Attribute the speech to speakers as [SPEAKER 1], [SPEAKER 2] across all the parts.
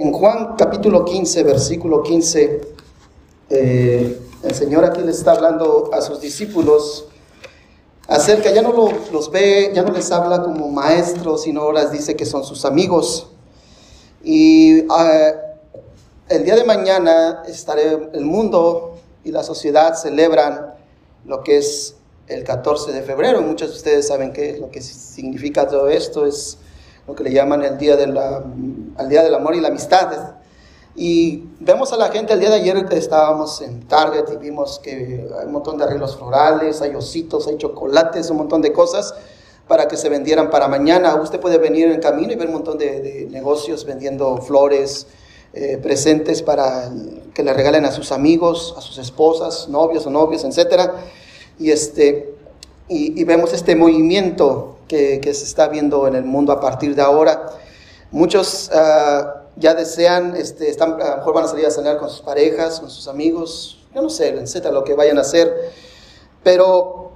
[SPEAKER 1] En Juan capítulo 15, versículo 15, eh, el Señor aquí le está hablando a sus discípulos acerca, ya no los ve, ya no les habla como maestros, sino ahora les dice que son sus amigos. Y ah, el día de mañana estaré, el mundo y la sociedad celebran lo que es el 14 de febrero. Muchos de ustedes saben qué es lo que significa todo esto, es que le llaman el día, de la, día del amor y la amistad. Y vemos a la gente, el día de ayer estábamos en Target y vimos que hay un montón de arreglos florales, hay ositos, hay chocolates, un montón de cosas para que se vendieran para mañana. Usted puede venir en camino y ver un montón de, negocios vendiendo flores, eh, presentes para que le regalen a sus amigos, a sus esposas, novios o novios, etc. Y, este, y vemos este movimiento que, se está viendo en el mundo a partir de ahora. Muchos ah, ya desean, este, están, a lo mejor van a salir a cenar con sus parejas, con sus amigos, yo no sé, etcétera, lo que vayan a hacer. Pero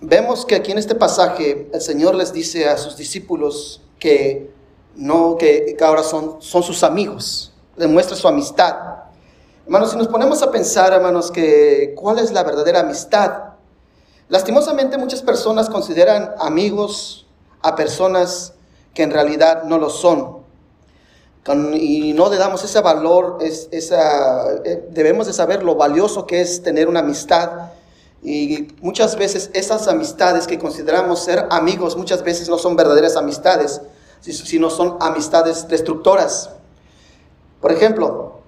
[SPEAKER 1] vemos que aquí en este pasaje el Señor les dice a sus discípulos que no, que, ahora son, son sus amigos, demuestra su amistad. Hermanos, si nos ponemos a pensar, hermanos, que cuál es la verdadera amistad, Lastimosamente muchas personas consideran amigos a personas que en realidad no lo son. y no le damos ese valor, es, esa, eh, debemos de saber lo valioso que es tener una amistad. Y muchas veces esas amistades que consideramos ser amigos, muchas veces no son verdaderas amistades, sino son amistades destructoras. Por ejemplo,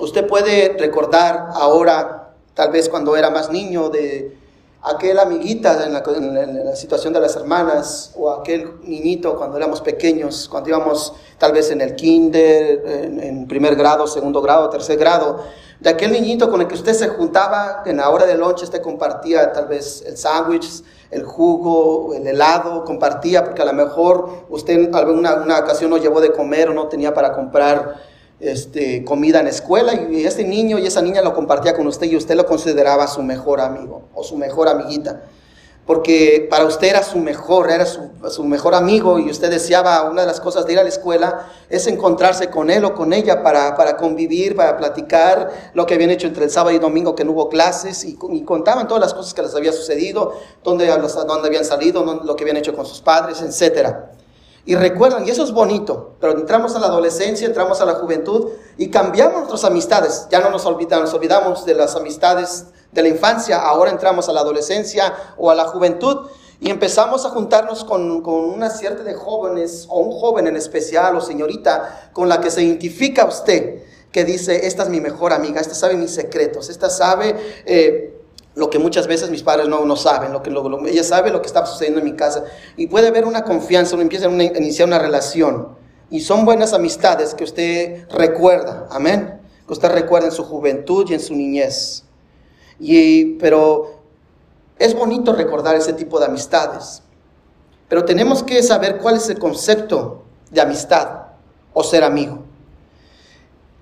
[SPEAKER 1] usted puede recordar ahora, tal vez cuando era más niño, de aquel amiguita en la, situación de las hermanas o aquel niñito cuando éramos pequeños, cuando íbamos tal vez en el kinder, en, primer grado, segundo grado, tercer grado, de aquel niñito con el que usted se juntaba en la hora de lunch, usted compartía tal vez el sándwich, el jugo, el helado, compartía porque a lo mejor usted en alguna una ocasión no llevó de comer o no tenía para comprar este, comida en escuela y este niño y esa niña lo compartía con usted y usted lo consideraba su mejor amigo o su mejor amiguita. Porque para usted era su mejor, era su, mejor amigo y usted deseaba, una de las cosas de ir a la escuela es encontrarse con él o con ella para, para convivir, para platicar lo que habían hecho entre el sábado y domingo que no hubo clases y, contaban todas las cosas que les había sucedido, dónde, dónde habían salido, lo que habían hecho con sus padres, etcétera. Y recuerdan, y eso es bonito, pero entramos a la adolescencia, entramos a la juventud y cambiamos nuestras amistades. Ya no nos olvidamos, nos olvidamos de las amistades de la infancia, ahora entramos a la adolescencia o a la juventud y empezamos a juntarnos con, con una cierta de jóvenes o un joven en especial o señorita con la que se identifica usted, que dice, esta es mi mejor amiga, esta sabe mis secretos, esta sabe... Eh, lo que muchas veces mis padres no, saben, lo que ella sabe lo que está sucediendo en mi casa. Y puede haber una confianza, uno empieza a iniciar una relación. Y son buenas amistades que usted recuerda, amén. Que usted recuerda en su juventud y en su niñez. Y, pero es bonito recordar ese tipo de amistades. Pero tenemos que saber cuál es el concepto de amistad o ser amigo.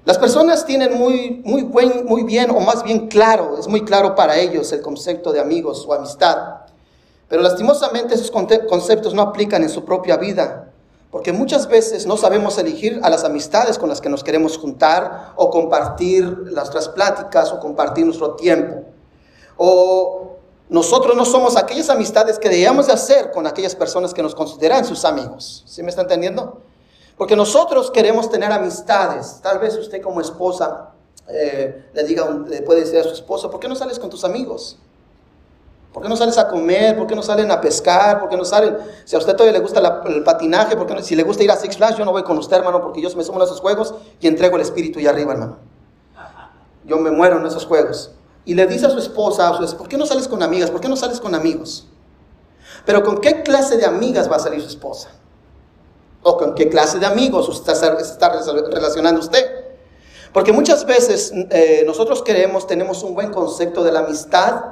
[SPEAKER 1] Las personas tienen muy, muy, buen, muy bien, o más bien claro, es muy claro para ellos el concepto de amigos o amistad. Pero lastimosamente esos conceptos no aplican en su propia vida, porque muchas veces no sabemos elegir a las amistades con las que nos queremos juntar o compartir nuestras pláticas o compartir nuestro tiempo. O nosotros no somos aquellas amistades que debíamos de hacer con aquellas personas que nos consideran sus amigos. ¿Sí me está entendiendo? Porque nosotros queremos tener amistades. Tal vez usted como esposa eh, le diga, puede decir a su esposo, ¿por qué no sales con tus amigos? ¿Por qué no sales a comer? ¿Por qué no salen a pescar? ¿Por qué no salen? Si a usted todavía le gusta el patinaje, ¿por qué no? si le gusta ir a Six Flags, yo no voy con usted, hermano, porque yo me sumo a esos juegos y entrego el espíritu y arriba, hermano. Yo me muero en esos juegos. Y le dice esposa, a su esposa, ¿por qué no sales con amigas? ¿Por qué no sales con amigos? Pero ¿con qué clase de amigas va a salir su esposa? O con qué clase de amigos usted está relacionando usted. Porque muchas veces eh, nosotros queremos, tenemos un buen concepto de la amistad,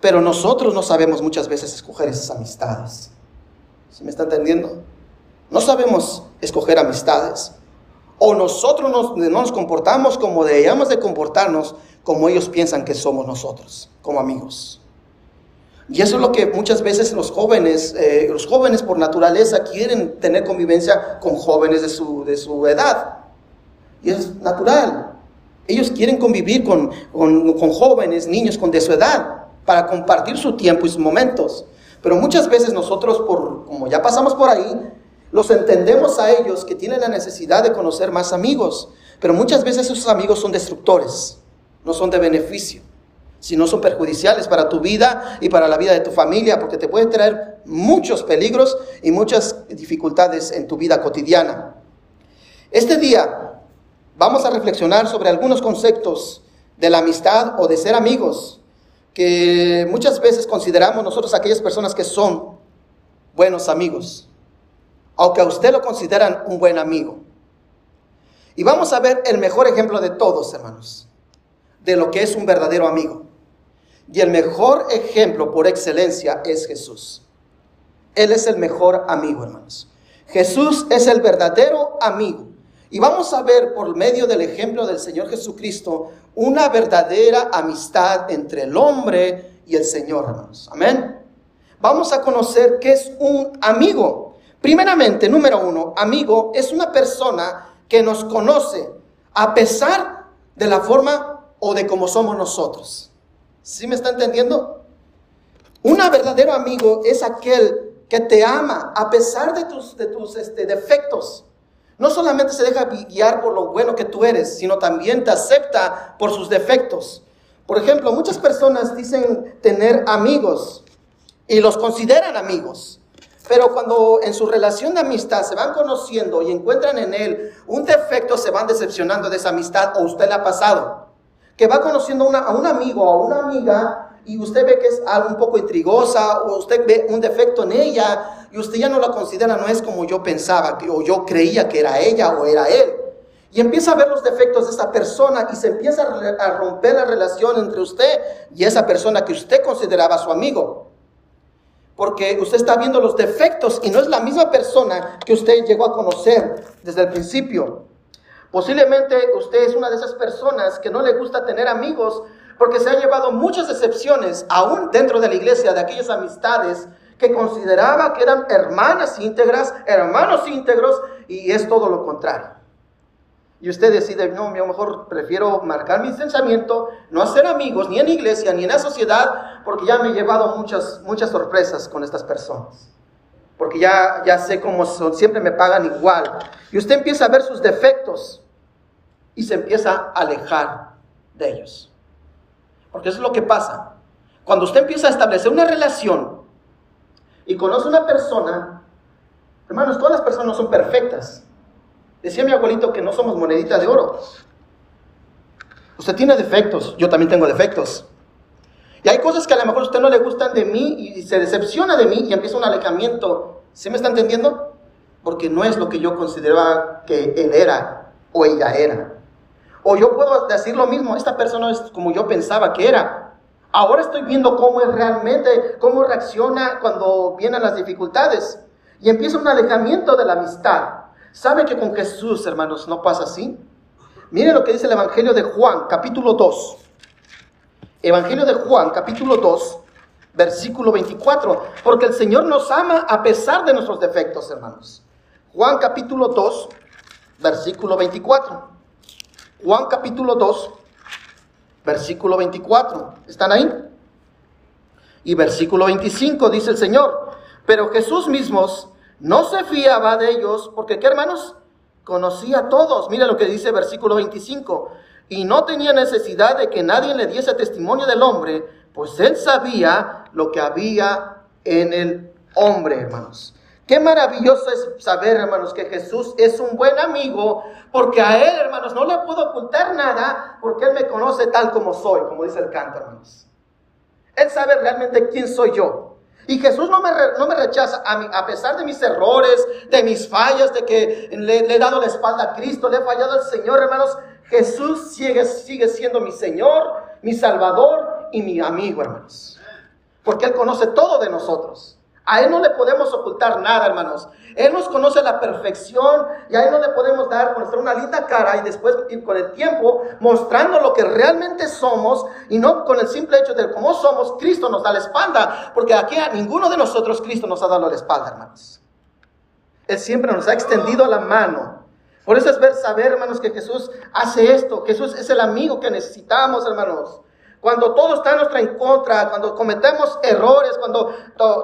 [SPEAKER 1] pero nosotros no sabemos muchas veces escoger esas amistades. ¿Se me está entendiendo? No sabemos escoger amistades. O nosotros no nos comportamos como debíamos de comportarnos, como ellos piensan que somos nosotros, como amigos. Y eso es lo que muchas veces los jóvenes, eh, los jóvenes por naturaleza quieren tener convivencia con jóvenes de su, de su edad. Y es natural. Ellos quieren convivir con, con, con jóvenes, niños con de su edad, para compartir su tiempo y sus momentos. Pero muchas veces nosotros, por, como ya pasamos por ahí, los entendemos a ellos que tienen la necesidad de conocer más amigos. Pero muchas veces esos amigos son destructores, no son de beneficio, sino son perjudiciales para tu vida y para la vida de tu familia, porque te pueden traer muchos peligros y muchas dificultades en tu vida cotidiana. Este día vamos a reflexionar sobre algunos conceptos de la amistad o de ser amigos que muchas veces consideramos nosotros aquellas personas que son buenos amigos, aunque a usted lo consideran un buen amigo. Y vamos a ver el mejor ejemplo de todos, hermanos, de lo que es un verdadero amigo. Y el mejor ejemplo por excelencia es Jesús. Él es el mejor amigo, hermanos. Jesús es el verdadero amigo. Y vamos a ver por medio del ejemplo del Señor Jesucristo una verdadera amistad entre el hombre y el Señor, hermanos. Amén. Vamos a conocer qué es un amigo. Primeramente, número uno, amigo es una persona que nos conoce a pesar de la forma o de cómo somos nosotros. ¿Sí me está entendiendo? Un verdadero amigo es aquel que te ama a pesar de tus, este, defectos no solamente se deja guiar por lo bueno que tú eres, sino también te acepta por sus defectos. Por ejemplo, muchas personas dicen tener amigos y los consideran amigos. Pero cuando en su relación de amistad se van conociendo y encuentran en él un defecto, se van decepcionando de esa amistad o usted le ha pasado. Que va conociendo a un amigo o a una amiga y usted ve que es algo un poco intrigosa o usted ve un defecto en ella y usted ya no la considera, no es como yo pensaba o yo creía que era ella o era él. Y empieza a ver los defectos de esa persona y se empieza a romper la relación entre usted y esa persona que usted consideraba su amigo. Porque usted está viendo los defectos y no es la misma persona que usted llegó a conocer desde el principio. Posiblemente usted es una de esas personas que no le gusta tener amigos porque se han llevado muchas decepciones, aún dentro de la iglesia, de aquellas amistades que consideraba que eran hermanas íntegras, hermanos íntegros, y es todo lo contrario. Y usted decide, no, yo mejor prefiero marcar mi pensamiento, no hacer amigos, ni en iglesia, ni en la sociedad, porque ya me he llevado muchas, muchas sorpresas con estas personas. Porque ya, ya sé cómo son, siempre me pagan igual. Y usted empieza a ver sus defectos y se empieza a alejar de ellos. Porque eso es lo que pasa. Cuando usted empieza a establecer una relación y conoce una persona, hermanos, todas las personas no son perfectas. Decía mi abuelito que no somos moneditas de oro. Usted tiene defectos, yo también tengo defectos. Y hay cosas que a lo mejor a usted no le gustan de mí y se decepciona de mí y empieza un alejamiento. ¿Sí me está entendiendo? Porque no es lo que yo consideraba que él era o ella era. O yo puedo decir lo mismo, esta persona es como yo pensaba que era. Ahora estoy viendo cómo es realmente, cómo reacciona cuando vienen las dificultades. Y empieza un alejamiento de la amistad. ¿Sabe que con Jesús, hermanos, no pasa así? Mire lo que dice el Evangelio de Juan, capítulo 2. Evangelio de Juan, capítulo 2, versículo 24. Porque el Señor nos ama a pesar de nuestros defectos, hermanos. Juan, capítulo 2, versículo 24. Juan capítulo 2, versículo 24. ¿Están ahí? Y versículo 25 dice el Señor, pero Jesús mismos no se fiaba de ellos, porque ¿qué hermanos? Conocía a todos. Mira lo que dice versículo 25. Y no tenía necesidad de que nadie le diese testimonio del hombre, pues él sabía lo que había en el hombre, hermanos. Qué maravilloso es saber, hermanos, que Jesús es un buen amigo, porque a Él, hermanos, no le puedo ocultar nada, porque Él me conoce tal como soy, como dice el canto, hermanos. Él sabe realmente quién soy yo. Y Jesús no me, no me rechaza, a, a, pesar de mis errores, de mis fallas, de que le, he dado la espalda a Cristo, le he fallado al Señor, hermanos. Jesús sigue, siendo mi Señor, mi Salvador y mi amigo, hermanos. Porque Él conoce todo de nosotros. A Él no le podemos ocultar nada, hermanos. Él nos conoce la perfección y a Él no le podemos dar, mostrar una linda cara y después ir con el tiempo mostrando lo que realmente somos y no con el simple hecho de cómo somos, Cristo nos da la espalda, porque aquí a ninguno de nosotros Cristo nos ha dado la espalda, hermanos. Él siempre nos ha extendido la mano. Por eso es ver, saber, hermanos, que Jesús hace esto. Jesús es el amigo que necesitamos, hermanos. Cuando todo está en nuestra en contra, cuando cometemos errores, cuando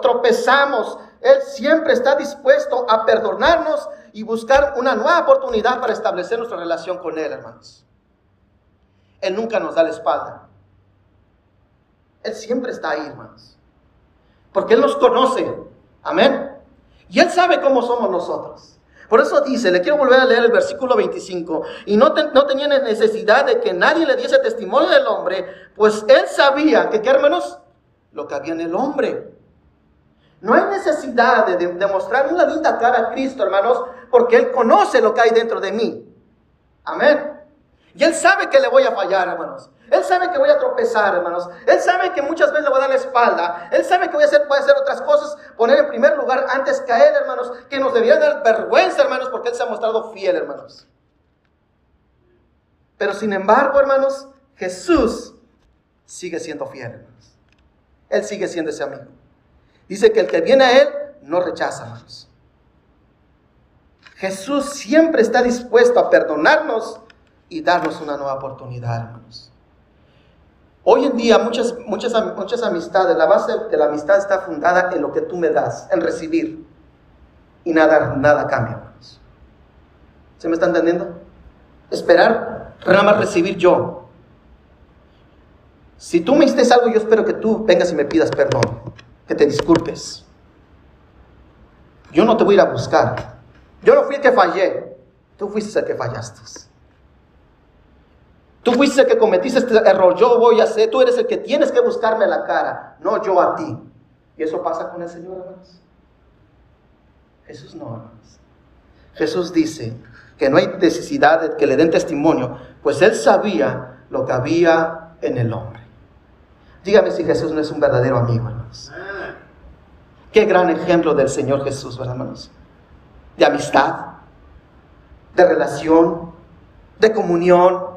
[SPEAKER 1] tropezamos, Él siempre está dispuesto a perdonarnos y buscar una nueva oportunidad para establecer nuestra relación con Él, hermanos. Él nunca nos da la espalda. Él siempre está ahí, hermanos. Porque Él nos conoce. Amén. Y Él sabe cómo somos nosotros. Por eso dice, le quiero volver a leer el versículo 25, y no, no tenía necesidad de que nadie le diese testimonio del hombre, pues él sabía que, ¿qué hermanos? Lo que había en el hombre. No hay necesidad de demostrar una linda cara a Cristo, hermanos, porque Él conoce lo que hay dentro de mí. Amén. Y Él sabe que le voy a fallar, hermanos. Él sabe que voy a tropezar, hermanos. Él sabe que muchas veces le voy a dar la espalda. Él sabe que voy a hacer, hacer otras cosas, poner en primer lugar antes que a Él, hermanos, que nos debería dar vergüenza, hermanos, porque Él se ha mostrado fiel, hermanos. Pero sin embargo, hermanos, Jesús sigue siendo fiel, hermanos. Él sigue siendo ese amigo. Dice que el que viene a Él no rechaza, hermanos. Jesús siempre está dispuesto a perdonarnos y darnos una nueva oportunidad, hermanos. Hoy en día muchas, muchas, muchas amistades, la base de la amistad está fundada en lo que tú me das, en recibir. Y nada, nada cambia. ¿Se me está entendiendo? Esperar, nada más recibir yo. Si tú me hiciste algo, yo espero que tú vengas y me pidas perdón, que te disculpes. Yo no te voy a ir a buscar. Yo no fui el que fallé, tú fuiste el que fallaste. Tú fuiste el que cometiste este error, yo voy a hacer, tú eres el que tienes que buscarme la cara, no yo a ti. Y eso pasa con el Señor, hermanos. Jesús no, hermanos. Jesús dice que no hay necesidad de que le den testimonio, pues él sabía lo que había en el hombre. Dígame si Jesús no es un verdadero amigo, hermanos. Qué gran ejemplo del Señor Jesús, ¿verdad, hermanos? De amistad, de relación, de comunión,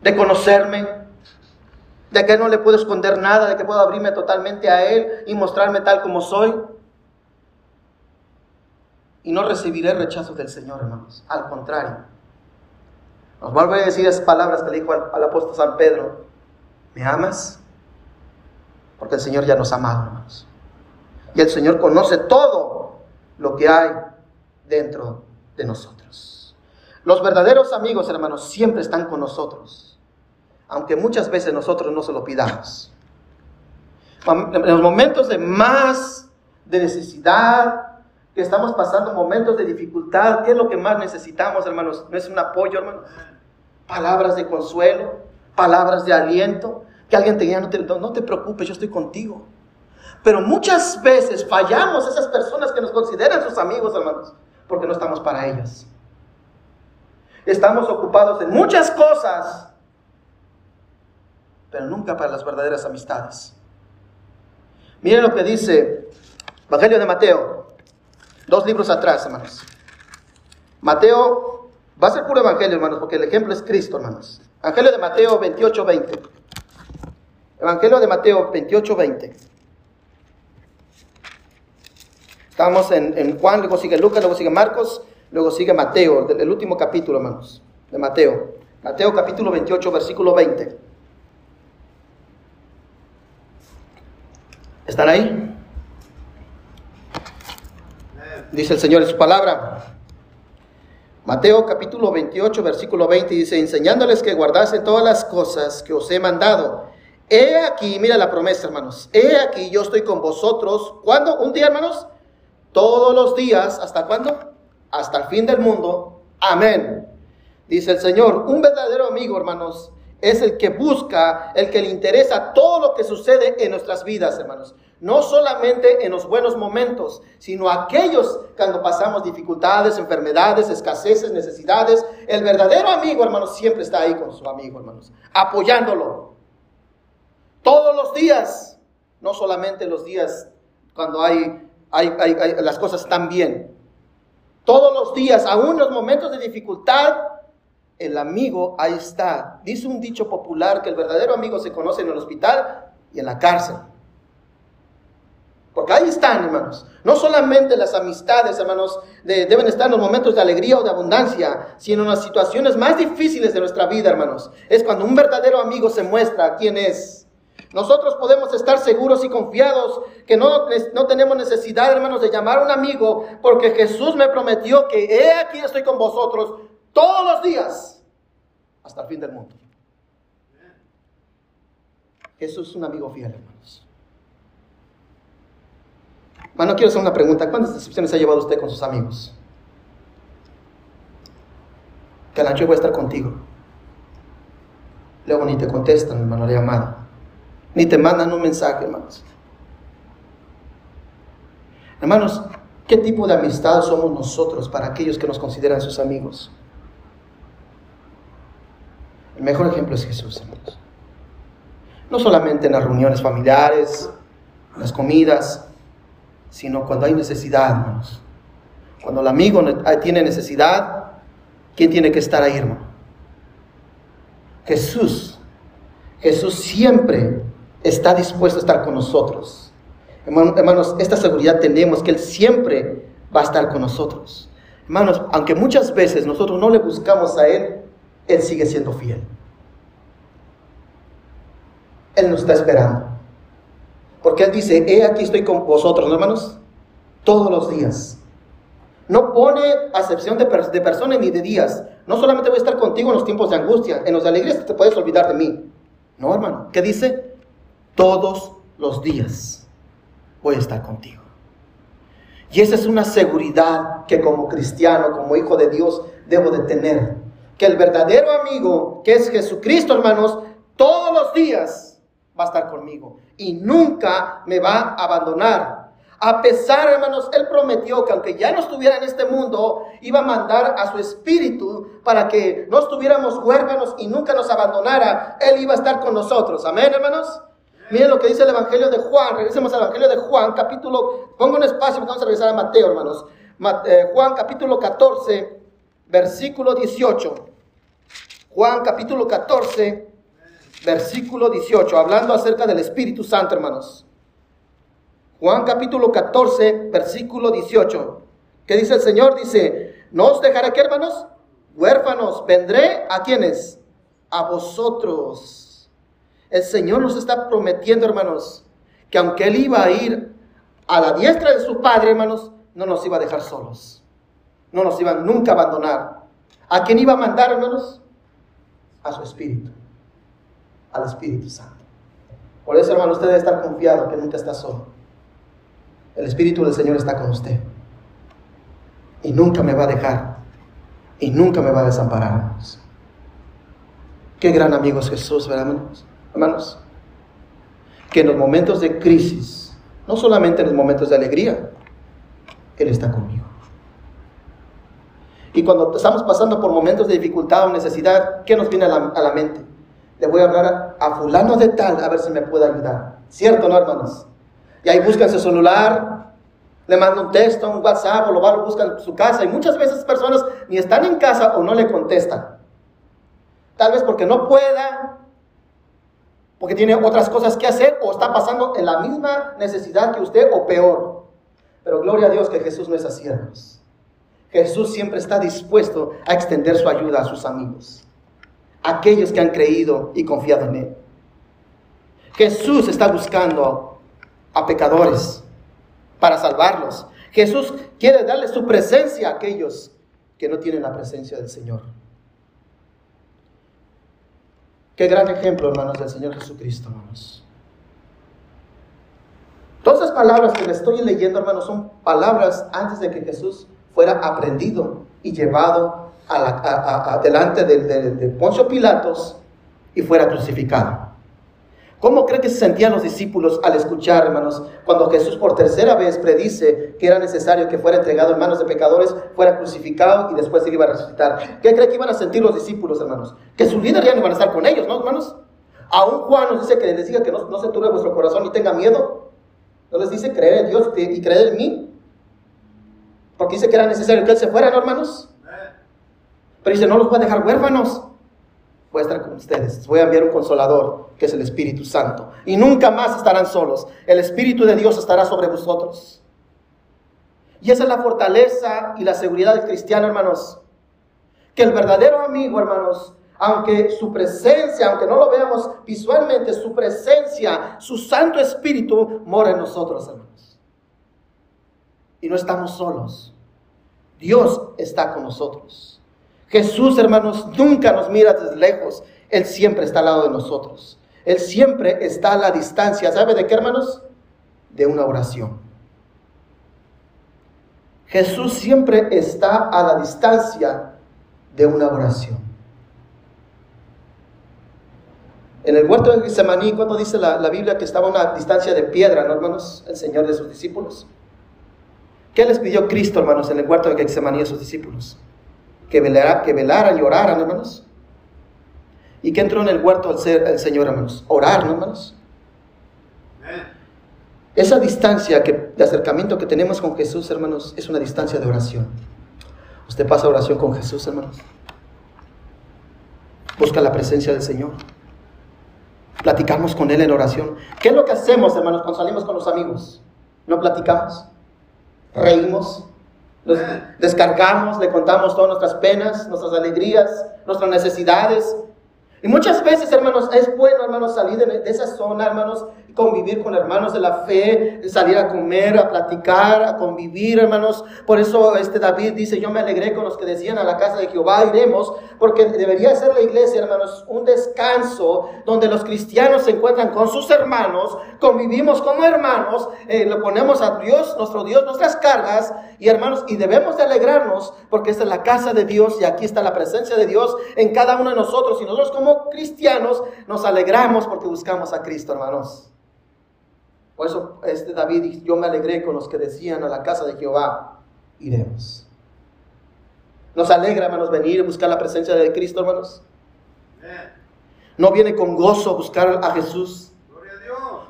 [SPEAKER 1] de conocerme, de que no le puedo esconder nada, de que puedo abrirme totalmente a Él y mostrarme tal como soy. Y no recibiré rechazo del Señor, hermanos. Al contrario. Nos vuelve a decir esas palabras que le dijo al, apóstol San Pedro. ¿Me amas? Porque el Señor ya nos ha amado, hermanos. Y el Señor conoce todo lo que hay dentro de nosotros. Los verdaderos amigos, hermanos, siempre están con nosotros aunque muchas veces nosotros no se lo pidamos. En los momentos de más de necesidad, que estamos pasando momentos de dificultad, ¿qué es lo que más necesitamos, hermanos? ¿No es un apoyo, hermanos? Palabras de consuelo, palabras de aliento, que alguien te diga, no te, no te preocupes, yo estoy contigo. Pero muchas veces fallamos esas personas que nos consideran sus amigos, hermanos, porque no estamos para ellas. Estamos ocupados en muchas cosas pero nunca para las verdaderas amistades. Miren lo que dice Evangelio de Mateo, dos libros atrás, hermanos. Mateo, va a ser puro Evangelio, hermanos, porque el ejemplo es Cristo, hermanos. Evangelio de Mateo 28, 20. Evangelio de Mateo 28, 20. Estamos en, Juan, luego sigue Lucas, luego sigue Marcos, luego sigue Mateo, el, el último capítulo, hermanos, de Mateo. Mateo capítulo 28, versículo 20. ¿Están ahí? Dice el Señor en su palabra. Mateo capítulo 28, versículo 20 dice, enseñándoles que guardasen todas las cosas que os he mandado. He aquí, mira la promesa, hermanos. He aquí, yo estoy con vosotros. ¿Cuándo? ¿Un día, hermanos? Todos los días. ¿Hasta cuándo? Hasta el fin del mundo. Amén. Dice el Señor, un verdadero amigo, hermanos, es el que busca, el que le interesa todo lo que sucede en nuestras vidas, hermanos. No solamente en los buenos momentos, sino aquellos cuando pasamos dificultades, enfermedades, escaseces, necesidades. El verdadero amigo, hermanos, siempre está ahí con su amigo, hermanos, apoyándolo. Todos los días, no solamente los días cuando hay, hay, las cosas están bien. Todos los días, aún en los momentos de dificultad, el amigo ahí está. Dice un dicho popular que el verdadero amigo se conoce en el hospital y en la cárcel. Porque ahí están, hermanos. No solamente las amistades, hermanos, deben estar en los momentos de alegría o de abundancia, sino en las situaciones más difíciles de nuestra vida, hermanos. Es cuando un verdadero amigo se muestra quién es. Nosotros podemos estar seguros y confiados que no, no tenemos necesidad, hermanos, de llamar a un amigo, porque Jesús me prometió que he aquí estoy con vosotros todos los días hasta el fin del mundo. Jesús es un amigo fiel, hermanos. Bueno, quiero hacer una pregunta. ¿Cuántas decepciones ha llevado usted con sus amigos? Que la noche voy a estar contigo. Luego ni te contestan, hermano, la llamada. Ni te mandan un mensaje, hermanos. Hermanos, ¿qué tipo de amistad somos nosotros para aquellos que nos consideran sus amigos? El mejor ejemplo es Jesús, hermanos. No solamente en las reuniones familiares, en las comidas, sino cuando hay necesidad, hermanos. Cuando el amigo tiene necesidad, ¿quién tiene que estar ahí, hermano? Jesús. Jesús siempre está dispuesto a estar con nosotros. Hermanos, esta seguridad tenemos que Él siempre va a estar con nosotros. Hermanos, aunque muchas veces nosotros no le buscamos a Él, Él sigue siendo fiel. Él nos está esperando. Porque Él dice, he aquí estoy con vosotros, hermanos? Todos los días. No pone acepción de, de personas ni de días. No solamente voy a estar contigo en los tiempos de angustia, en los de alegría te puedes olvidar de mí. No, hermano. ¿Qué dice? Todos los días voy a estar contigo. Y esa es una seguridad que como cristiano, como hijo de Dios, debo de tener. Que el verdadero amigo, que es Jesucristo, hermanos, todos los días va a estar conmigo y nunca me va a abandonar. A pesar, hermanos, Él prometió que aunque ya no estuviera en este mundo, iba a mandar a su espíritu para que no estuviéramos huérfanos y nunca nos abandonara. Él iba a estar con nosotros. Amén, hermanos. Miren lo que dice el Evangelio de Juan. Regresemos al Evangelio de Juan, capítulo. Pongo un espacio, vamos a regresar a Mateo, hermanos. Eh, Juan, capítulo 14, versículo 18. Juan, capítulo 14, versículo 18, hablando acerca del Espíritu Santo, hermanos. Juan capítulo 14, versículo 18. ¿Qué dice el Señor? Dice, no os dejaré que, hermanos, huérfanos, vendré a quienes? A vosotros. El Señor nos está prometiendo, hermanos, que aunque Él iba a ir a la diestra de su Padre, hermanos, no nos iba a dejar solos. No nos iba nunca a abandonar. ¿A quién iba a mandar, hermanos? A su Espíritu al Espíritu Santo. Por eso, hermano, usted debe estar confiado que nunca está solo. El Espíritu del Señor está con usted. Y nunca me va a dejar. Y nunca me va a desamparar, hermanos. Qué gran amigo es Jesús, ¿verdad, hermanos? Hermanos, que en los momentos de crisis, no solamente en los momentos de alegría, Él está conmigo. Y cuando estamos pasando por momentos de dificultad o necesidad, ¿qué nos viene a la, mente? le voy a hablar a, fulano de tal a ver si me puede ayudar. ¿Cierto, no, hermanos? Y ahí buscan su celular, le mandan un texto, un WhatsApp, o lo van a buscar en su casa. Y muchas veces personas ni están en casa o no le contestan. Tal vez porque no pueda, porque tiene otras cosas que hacer o está pasando en la misma necesidad que usted o peor. Pero gloria a Dios que Jesús no es así, hermanos. Jesús siempre está dispuesto a extender su ayuda a sus amigos aquellos que han creído y confiado en Él. Jesús está buscando a pecadores para salvarlos. Jesús quiere darle su presencia a aquellos que no tienen la presencia del Señor. Qué gran ejemplo, hermanos, del Señor Jesucristo, hermanos. Todas esas palabras que le estoy leyendo, hermanos, son palabras antes de que Jesús fuera aprendido y llevado a delante de, Poncio Pilatos y fuera crucificado. ¿Cómo cree que se sentían los discípulos al escuchar, hermanos, cuando Jesús por tercera vez predice que era necesario que fuera entregado en manos de pecadores, fuera crucificado y después se iba a resucitar? ¿Qué cree que iban a sentir los discípulos, hermanos? Que su líder ya no iban a estar con ellos, ¿no, hermanos? Aún Juan nos dice que les diga que no, no se turbe vuestro corazón y tenga miedo. ¿No les dice creer en Dios y creer en mí? Porque dice que era necesario que Él se fuera, ¿no, hermanos? Pero dice, no los voy a dejar huérfanos. voy a estar con ustedes. Voy a enviar un consolador, que es el Espíritu Santo. Y nunca más estarán solos. El Espíritu de Dios estará sobre vosotros. Y esa es la fortaleza y la seguridad del cristiano, hermanos. Que el verdadero amigo, hermanos, aunque su presencia, aunque no lo veamos visualmente, su presencia, su Santo Espíritu mora en nosotros, hermanos. Y no estamos solos. Dios está con nosotros. Jesús, hermanos, nunca nos mira desde lejos. Él siempre está al lado de nosotros. Él siempre está a la distancia. ¿Sabe de qué, hermanos? De una oración. Jesús siempre está a la distancia de una oración. En el huerto de Getsemaní, cuando dice la, Biblia que estaba a una distancia de piedra, ¿no, hermanos? El Señor de sus discípulos. ¿Qué les pidió Cristo, hermanos, en el huerto de Getsemaní a sus discípulos? Que, velara, que velaran y oraran, hermanos. ¿Y qué entró en el huerto al ser el Señor, hermanos? Orar, ¿no, hermanos? Esa distancia de acercamiento que tenemos con Jesús, hermanos, es una distancia de oración. Usted pasa oración con Jesús, hermanos. Busca la presencia del Señor. Platicamos con Él en oración. ¿Qué es lo que hacemos, hermanos, cuando salimos con los amigos? ¿No platicamos? ¿Reímos? descargamos, le contamos todas nuestras penas, nuestras alegrías, nuestras necesidades. Y muchas veces, hermanos, es bueno, hermanos, salir de esa zona, hermanos, convivir con hermanos de la fe, salir a comer, a platicar, a convivir, hermanos. Por eso este David dice, yo me alegré con los que decían a la casa de Jehová iremos, porque debería ser la iglesia, hermanos, un descanso donde los cristianos se encuentran con sus hermanos, convivimos como hermanos, eh, lo ponemos a Dios, nuestro Dios, nuestras cargas, y hermanos, y debemos de alegrarnos porque esta es la casa de Dios y aquí está la presencia de Dios en cada uno de nosotros. Y nosotros como cristianos nos alegramos porque buscamos a Cristo, hermanos. Por eso este David, yo me alegré con los que decían a la casa de Jehová, iremos. Nos alegra, hermanos, venir y buscar la presencia de Cristo, hermanos. No viene con gozo buscar a Jesús.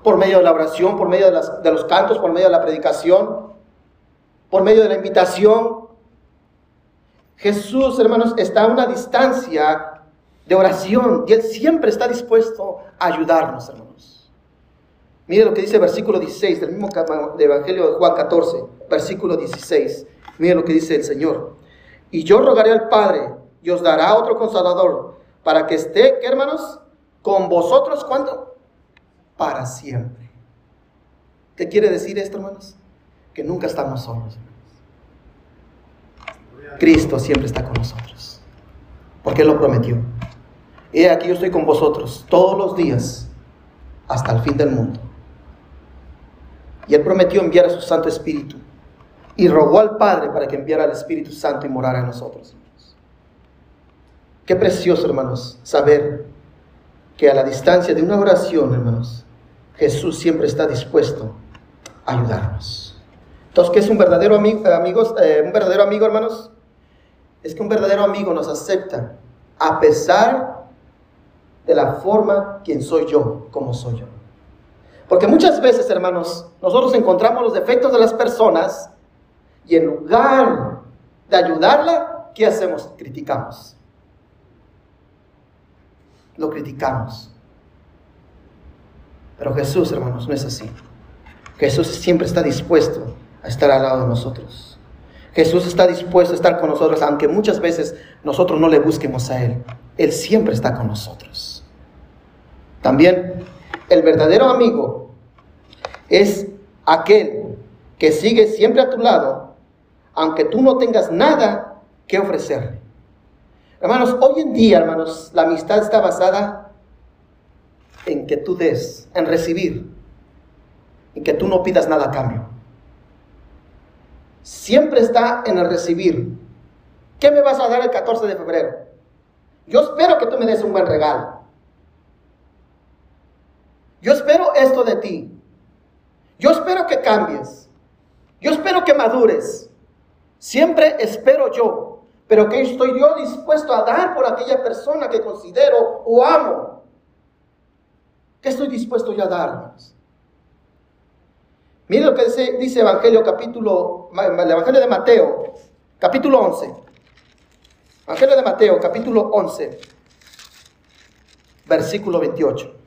[SPEAKER 1] Por medio de la oración, por medio de, de los cantos, por medio de la predicación, por medio de la invitación. Jesús, hermanos, está a una distancia de oración y Él siempre está dispuesto a ayudarnos, hermanos. Mire lo que dice el versículo 16 del mismo Evangelio de Juan 14, versículo 16. Mire lo que dice el Señor. Y yo rogaré al Padre y os dará otro consolador para que esté, ¿qué hermanos? Con vosotros, ¿cuándo? Para siempre. ¿Qué quiere decir esto, hermanos? Que nunca estamos solos. Cristo siempre está con nosotros. Porque Él lo prometió. He aquí yo estoy con vosotros todos los días hasta el fin del mundo. Y Él prometió enviar a su Santo Espíritu. Y rogó al Padre para que enviara al Espíritu Santo y morara en nosotros. Qué precioso, hermanos, saber que a la distancia de una oración, hermanos, Jesús siempre está dispuesto a ayudarnos. Entonces, ¿qué es un verdadero amigo, amigos, eh, un verdadero amigo, hermanos? Es que un verdadero amigo nos acepta a pesar de la forma quien soy yo, como soy yo. Porque muchas veces, hermanos, nosotros encontramos los defectos de las personas y en lugar de ayudarla, ¿qué hacemos? Criticamos. Lo criticamos. Pero Jesús, hermanos, no es así. Jesús siempre está dispuesto a estar al lado de nosotros. Jesús está dispuesto a estar con nosotros, aunque muchas veces nosotros no le busquemos a Él. Él siempre está con nosotros. También el verdadero amigo es aquel que sigue siempre a tu lado, aunque tú no tengas nada que ofrecerle. Hermanos, hoy en día, hermanos, la amistad está basada en que tú des, en recibir, en que tú no pidas nada a cambio. Siempre está en el recibir. ¿Qué me vas a dar el 14 de febrero? Yo espero que tú me des un buen regalo. Yo espero esto de ti. Yo espero que cambies. Yo espero que madures. Siempre espero yo. Pero que estoy yo dispuesto a dar por aquella persona que considero o amo. ¿Qué estoy dispuesto yo a dar, Mire lo que dice, dice Evangelio capítulo, el Evangelio de Mateo, capítulo 11. Evangelio de Mateo, capítulo 11. versículo 28.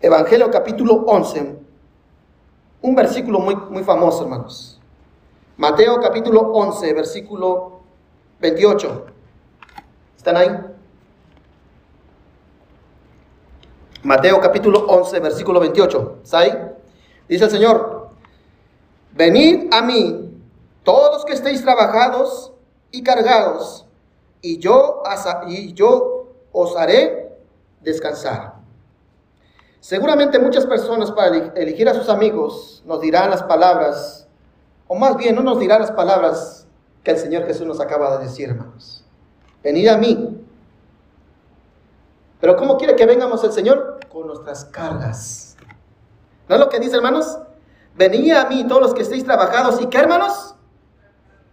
[SPEAKER 1] Evangelio capítulo 11, un versículo muy, muy famoso, hermanos. Mateo capítulo 11, versículo 28. ¿Están ahí? Mateo capítulo 11, versículo 28. ¿Está ahí? Dice el Señor, venid a mí, todos los que estéis trabajados y cargados, y yo, y yo os haré descansar. Seguramente muchas personas para elegir a sus amigos nos dirán las palabras, o más bien no nos dirán las palabras que el Señor Jesús nos acaba de decir, hermanos. Venid a mí. Pero ¿cómo quiere que vengamos el Señor? Con nuestras cargas. ¿No es lo que dice, hermanos? Venid a mí todos los que estéis trabajados y qué, hermanos?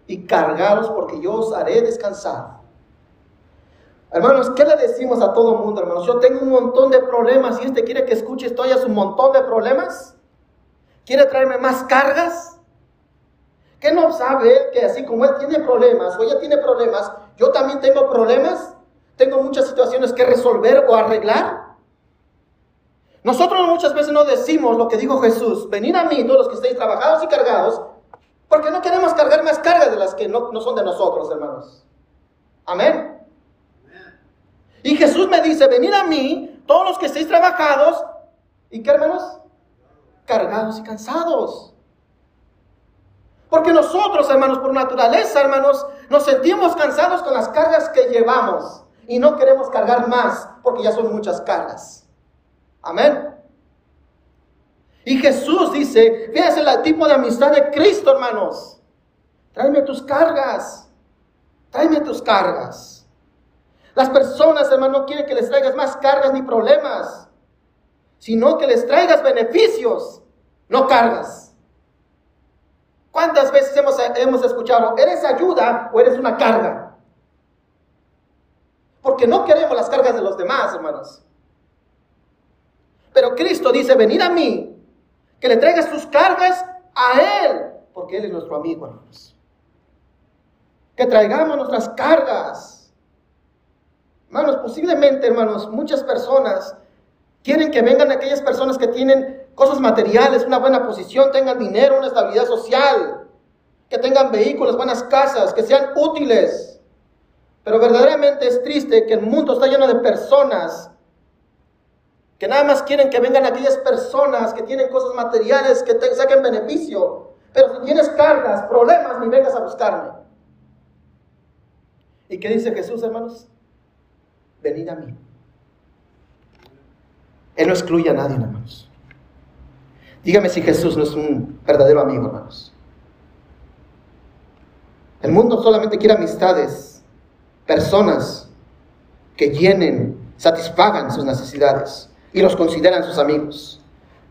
[SPEAKER 1] Y cargados porque yo os haré descansar. Hermanos, ¿qué le decimos a todo mundo, hermanos? Yo tengo un montón de problemas y este quiere que escuche estoy a un montón de problemas. ¿Quiere traerme más cargas? ¿Qué no sabe que así como él tiene problemas o ella tiene problemas, yo también tengo problemas? Tengo muchas situaciones que resolver o arreglar. Nosotros muchas veces no decimos lo que dijo Jesús, venid a mí todos los que estéis trabajados y cargados, porque no queremos cargar más cargas de las que no, no son de nosotros, hermanos. Amén. Y Jesús me dice, venid a mí, todos los que estéis trabajados, ¿y qué hermanos? Cargados y cansados. Porque nosotros, hermanos, por naturaleza, hermanos, nos sentimos cansados con las cargas que llevamos y no queremos cargar más porque ya son muchas cargas. Amén. Y Jesús dice, fíjense el tipo de amistad de Cristo, hermanos. Tráeme tus cargas. Tráeme tus cargas. Las personas, hermano, no quieren que les traigas más cargas ni problemas, sino que les traigas beneficios, no cargas. ¿Cuántas veces hemos, hemos escuchado, eres ayuda o eres una carga? Porque no queremos las cargas de los demás, hermanos. Pero Cristo dice, venid a mí, que le traigas tus cargas a Él, porque Él es nuestro amigo, hermanos. Que traigamos nuestras cargas Hermanos, posiblemente, hermanos, muchas personas quieren que vengan aquellas personas que tienen cosas materiales, una buena posición, tengan dinero, una estabilidad social, que tengan vehículos, buenas casas, que sean útiles. Pero verdaderamente es triste que el mundo está lleno de personas que nada más quieren que vengan aquellas personas que tienen cosas materiales, que te saquen beneficio. Pero si tienes cargas, problemas, ni vengas a buscarme. ¿Y qué dice Jesús, hermanos? Venid a mí. Él no excluye a nadie, hermanos. Dígame si Jesús no es un verdadero amigo, hermanos. El mundo solamente quiere amistades, personas que llenen, satisfagan sus necesidades y los consideran sus amigos.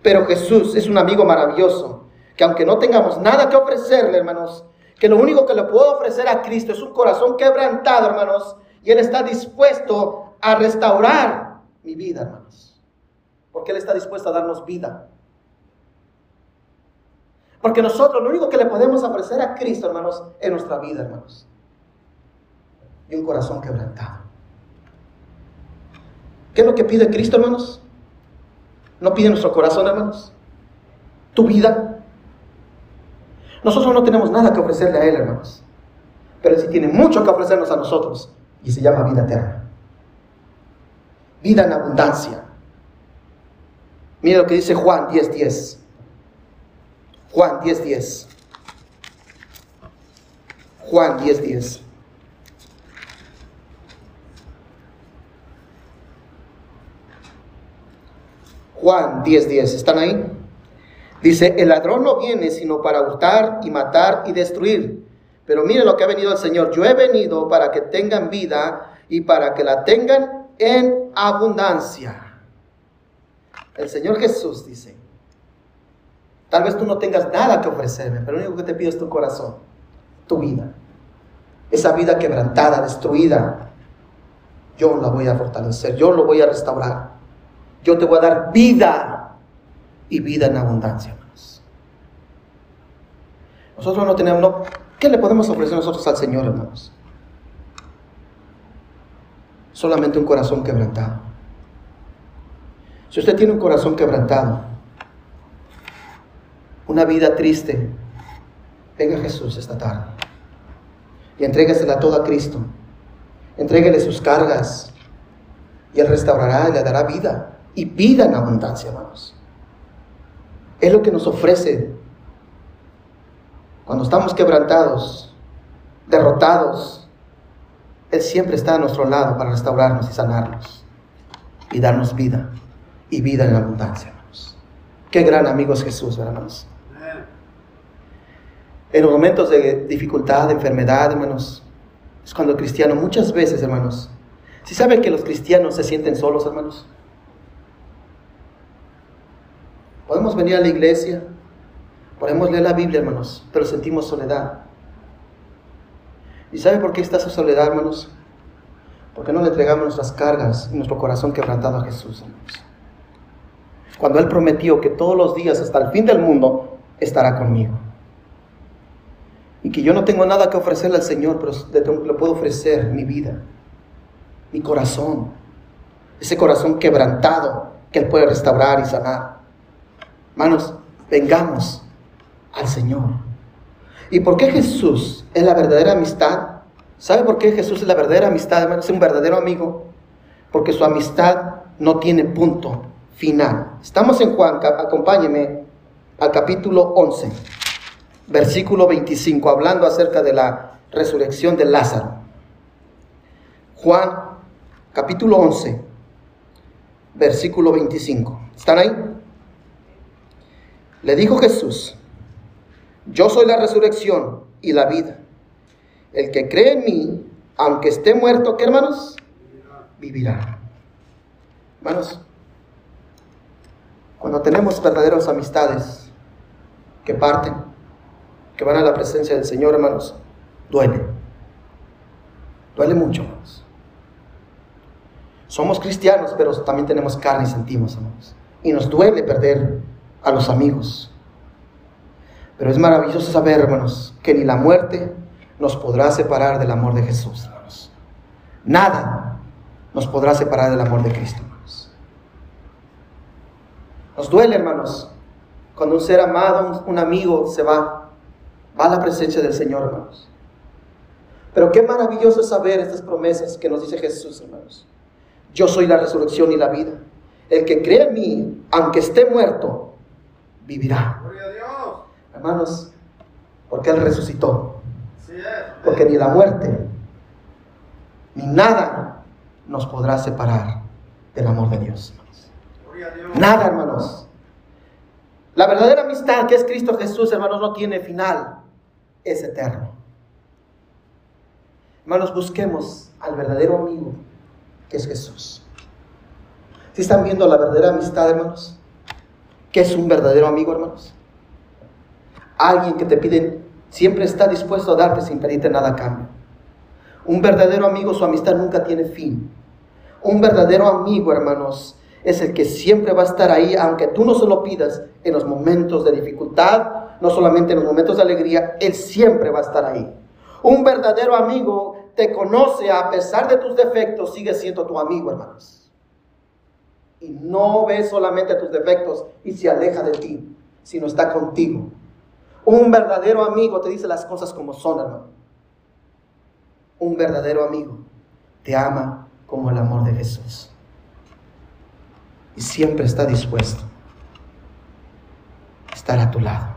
[SPEAKER 1] Pero Jesús es un amigo maravilloso, que aunque no tengamos nada que ofrecerle, hermanos, que lo único que le puedo ofrecer a Cristo es un corazón quebrantado, hermanos, y Él está dispuesto a restaurar mi vida, hermanos. Porque Él está dispuesto a darnos vida. Porque nosotros lo único que le podemos ofrecer a Cristo, hermanos, es nuestra vida, hermanos. Y un corazón quebrantado. ¿Qué es lo que pide Cristo, hermanos? ¿No pide nuestro corazón, hermanos? ¿Tu vida? Nosotros no tenemos nada que ofrecerle a Él, hermanos. Pero Él sí tiene mucho que ofrecernos a nosotros y se llama vida eterna. Vida en abundancia. Mira lo que dice Juan 10:10. 10. Juan 10:10. 10. Juan 10:10. 10. Juan 10:10. 10. ¿Están ahí? Dice, el ladrón no viene sino para hurtar y matar y destruir. Pero mire lo que ha venido el Señor. Yo he venido para que tengan vida y para que la tengan en abundancia. El Señor Jesús dice, tal vez tú no tengas nada que ofrecerme, pero lo único que te pido es tu corazón, tu vida. Esa vida quebrantada, destruida, yo la voy a fortalecer, yo lo voy a restaurar. Yo te voy a dar vida y vida en abundancia, hermanos. Nosotros no tenemos, ¿Qué le podemos ofrecer nosotros al Señor, hermanos? Solamente un corazón quebrantado. Si usted tiene un corazón quebrantado, una vida triste, venga Jesús esta tarde y entréguesela toda a Cristo. Entréguele sus cargas y Él restaurará y le dará vida y vida en abundancia, hermanos. Es lo que nos ofrece cuando estamos quebrantados, derrotados. Él siempre está a nuestro lado para restaurarnos y sanarnos y darnos vida y vida en abundancia, hermanos. Qué gran amigo es Jesús, hermanos. En los momentos de dificultad, de enfermedad, hermanos, es cuando el cristiano muchas veces, hermanos, si saben que los cristianos se sienten solos, hermanos, podemos venir a la iglesia, podemos leer la Biblia, hermanos, pero sentimos soledad. ¿Y sabe por qué está esa soledad, hermanos? Porque no le entregamos nuestras cargas y nuestro corazón quebrantado a Jesús, hermanos. Cuando Él prometió que todos los días hasta el fin del mundo estará conmigo y que yo no tengo nada que ofrecerle al Señor, pero le puedo ofrecer mi vida, mi corazón, ese corazón quebrantado que Él puede restaurar y sanar. Hermanos, vengamos al Señor. ¿Y por qué Jesús es la verdadera amistad? ¿Sabe por qué Jesús es la verdadera amistad, hermanos? Es un verdadero amigo. Porque su amistad no tiene punto final. Estamos en Juan, acompáñeme al capítulo 11 versículo 25, hablando acerca de la resurrección de Lázaro. Juan, capítulo 11, versículo 25. ¿Están ahí? Le dijo Jesús, yo soy la resurrección y la vida. El que cree en mí, aunque esté muerto, ¿qué hermanos? Vivirá. Hermanos, cuando tenemos verdaderas amistades que parten, que van a la presencia del Señor, hermanos, duele. Duele mucho, hermanos. Somos cristianos, pero también tenemos carne y sentimos, hermanos. Y nos duele perder a los amigos. Pero es maravilloso saber, hermanos, que ni la muerte nos podrá separar del amor de Jesús, hermanos. Nada nos podrá separar del amor de Cristo, hermanos. Nos duele, hermanos, cuando un ser amado, un, amigo se va. Va a la presencia del Señor, hermanos. Pero qué maravilloso es saber estas promesas que nos dice Jesús, hermanos. Yo soy la resurrección y la vida. El que cree en mí, aunque esté muerto, vivirá. Hermanos, porque Él resucitó. Porque ni la muerte, ni nada nos podrá separar del amor de Dios. Nada, hermanos. La verdadera amistad que es Cristo Jesús, hermanos, no tiene final es eterno. Hermanos, busquemos al verdadero amigo que es Jesús. Si están viendo la verdadera amistad, hermanos, ¿qué es un verdadero amigo, hermanos? Alguien que te pide, siempre está dispuesto a darte sin pedirte nada a cambio. Un verdadero amigo, su amistad nunca tiene fin. Un verdadero amigo, hermanos, es el que siempre va a estar ahí, aunque tú no se lo pidas, en los momentos de dificultad, no solamente en los momentos de alegría, Él siempre va a estar ahí. Un verdadero amigo te conoce a pesar de tus defectos, sigue siendo tu amigo, hermanos. Y no ve solamente tus defectos y se aleja de ti, sino está contigo. Un verdadero amigo te dice las cosas como son, hermano. Un verdadero amigo te ama como el amor de Jesús. Y siempre está dispuesto a estar a tu lado.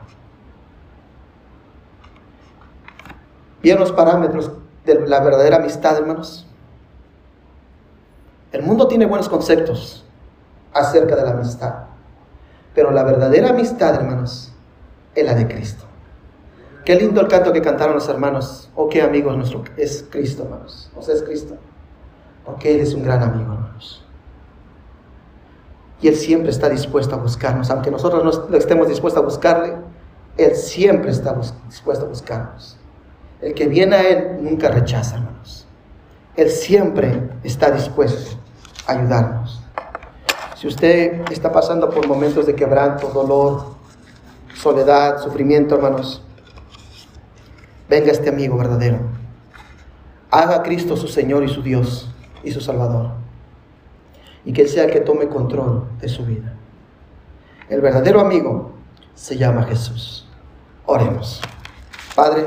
[SPEAKER 1] Bien los parámetros de la verdadera amistad, hermanos. El mundo tiene buenos conceptos acerca de la amistad, pero la verdadera amistad, hermanos, es la de Cristo. Qué lindo el canto que cantaron los hermanos. Oh, qué amigos nuestro es Cristo, hermanos. O sea, es Cristo. Porque Él es un gran amigo, hermanos. Y Él siempre está dispuesto a buscarnos. Aunque nosotros no estemos dispuestos a buscarle, Él siempre está dispuesto a buscarnos. El que viene a Él nunca rechaza, hermanos. Él siempre está dispuesto a ayudarnos. Si usted está pasando por momentos de quebranto, dolor, soledad, sufrimiento, hermanos, venga este amigo verdadero. Haga a Cristo su Señor y su Dios. y su Salvador. Y que sea el que tome control de su vida. El verdadero amigo se llama Jesús. Oremos. Padre,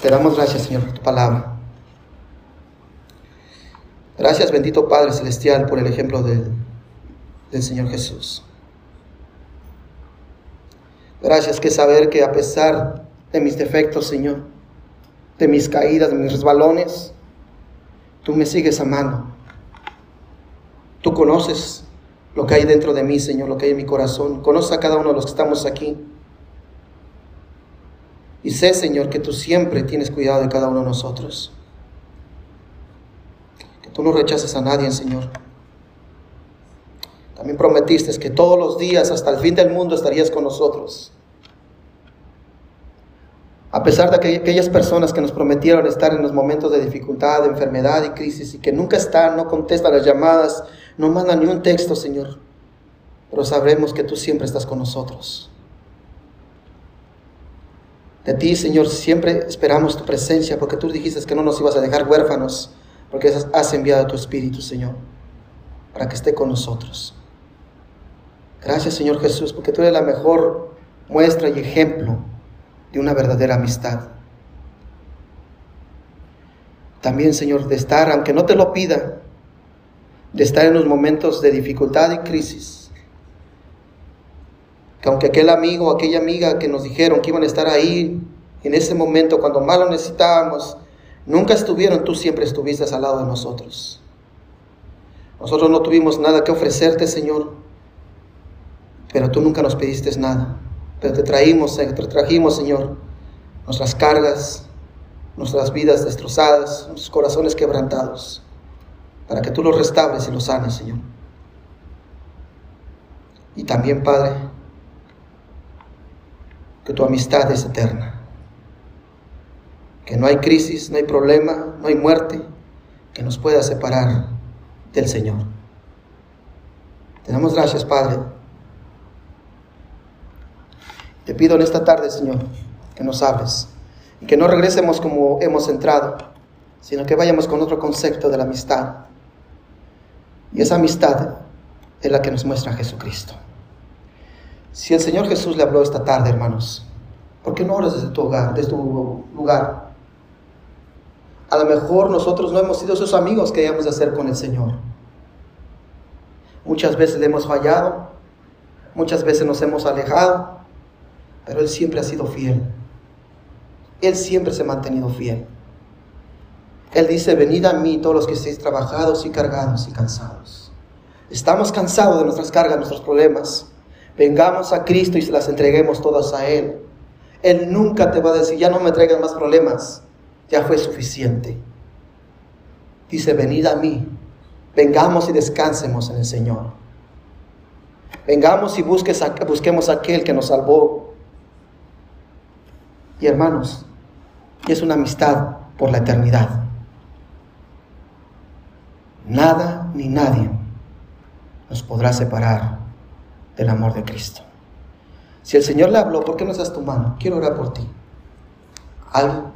[SPEAKER 1] te damos gracias, Señor, por tu palabra. Gracias, bendito Padre Celestial, por el ejemplo del, del Señor Jesús. Gracias que saber que a pesar de mis defectos, Señor, de mis caídas, de mis resbalones, tú me sigues amando. Tú conoces lo que hay dentro de mí, Señor, lo que hay en mi corazón. Conoces a cada uno de los que estamos aquí. Y sé, Señor, que tú siempre tienes cuidado de cada uno de nosotros. Que tú no rechaces a nadie, Señor. También prometiste que todos los días, hasta el fin del mundo, estarías con nosotros. A pesar de aquellas personas que nos prometieron estar en los momentos de dificultad, de enfermedad y crisis y que nunca están, no contestan las llamadas, no mandan ni un texto, Señor. Pero sabremos que tú siempre estás con nosotros. De ti, Señor, siempre esperamos tu presencia porque tú dijiste que no nos ibas a dejar huérfanos porque has enviado tu Espíritu, Señor, para que esté con nosotros. Gracias, Señor Jesús, porque tú eres la mejor muestra y ejemplo de una verdadera amistad. También, Señor, de estar, aunque no te lo pida, de estar en los momentos de dificultad y crisis. Que aunque aquel amigo o aquella amiga que nos dijeron que iban a estar ahí en ese momento cuando más lo necesitábamos, nunca estuvieron, tú siempre estuviste al lado de nosotros. Nosotros no tuvimos nada que ofrecerte, Señor, pero tú nunca nos pediste nada. Pero te traímos, te trajimos, Señor, nuestras cargas, nuestras vidas destrozadas, nuestros corazones quebrantados, para que tú los restaures y los sanes, Señor. Y también, Padre, que tu amistad es eterna, que no hay crisis, no hay problema, no hay muerte que nos pueda separar del Señor. Te damos gracias, Padre te pido en esta tarde, Señor, que nos hables y que no regresemos como hemos entrado, sino que vayamos con otro concepto de la amistad. Y esa amistad es la que nos muestra Jesucristo. Si el Señor Jesús le habló esta tarde, hermanos, ¿por qué no oras desde tu hogar, desde tu lugar? A lo mejor nosotros no hemos sido esos amigos que hayamos de hacer con el Señor. Muchas veces le hemos fallado, muchas veces nos hemos alejado, pero Él siempre ha sido fiel. Él siempre se ha mantenido fiel. Él dice, venid a mí todos los que estéis trabajados y cargados y cansados. Estamos cansados de nuestras cargas, nuestros problemas. Vengamos a Cristo y se las entreguemos todas a Él. Él nunca te va a decir, ya no me traigas más problemas, ya fue suficiente. Dice, venid a mí, vengamos y descansemos en el Señor. Vengamos y busques busquemos a aquel que nos salvó y hermanos, y es una amistad por la eternidad. Nada ni nadie nos podrá separar del amor de Cristo. Si el Señor le habló, ¿por qué no das tu mano? Quiero orar por ti. ¿Algo?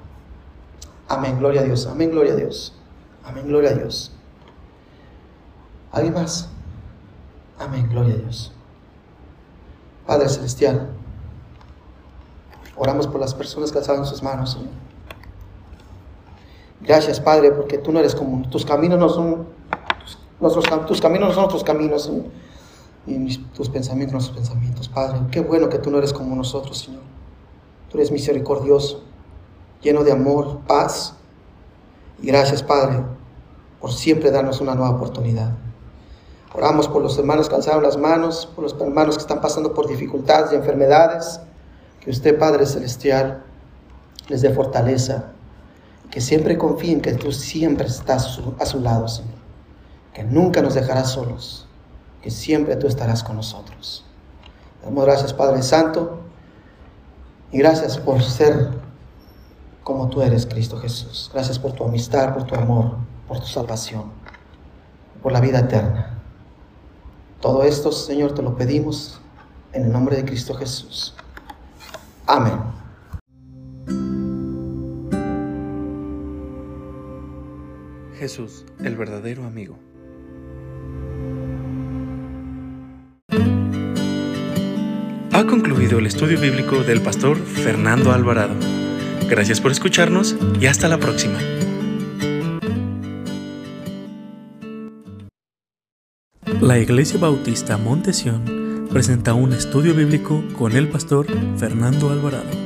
[SPEAKER 1] Amén, gloria a Dios. Amén, gloria a Dios. Amén, gloria a Dios. ¿Alguien más? Amén, gloria a Dios. Padre Celestial. Oramos por las personas que alzaron sus manos, Señor. Gracias, Padre, porque tú no eres común. Tus caminos no son nuestros, tus caminos no son nuestros caminos, Señor. Y tus pensamientos nuestros pensamientos, Padre. Qué bueno que tú no eres como nosotros, Señor. Tú eres misericordioso, lleno de amor, paz. Y gracias, Padre, por siempre darnos una nueva oportunidad. Oramos por los hermanos que alzaron las manos, por los hermanos que están pasando por dificultades y enfermedades. Que usted, Padre Celestial, les dé fortaleza. Que siempre confíen que tú siempre estás a su lado, Señor. Que nunca nos dejarás solos. Que siempre tú estarás con nosotros. Damos gracias, Padre Santo. Y gracias por ser como tú eres, Cristo Jesús. Gracias por tu amistad, por tu amor, por tu salvación, por la vida eterna. Todo esto, Señor, te lo pedimos en el nombre de Cristo Jesús. Amén.
[SPEAKER 2] Jesús, el verdadero amigo. Ha concluido el estudio bíblico del pastor Fernando Alvarado. Gracias por escucharnos y hasta la próxima. La Iglesia Bautista Montesión presenta un estudio bíblico con el pastor Fernando Alvarado.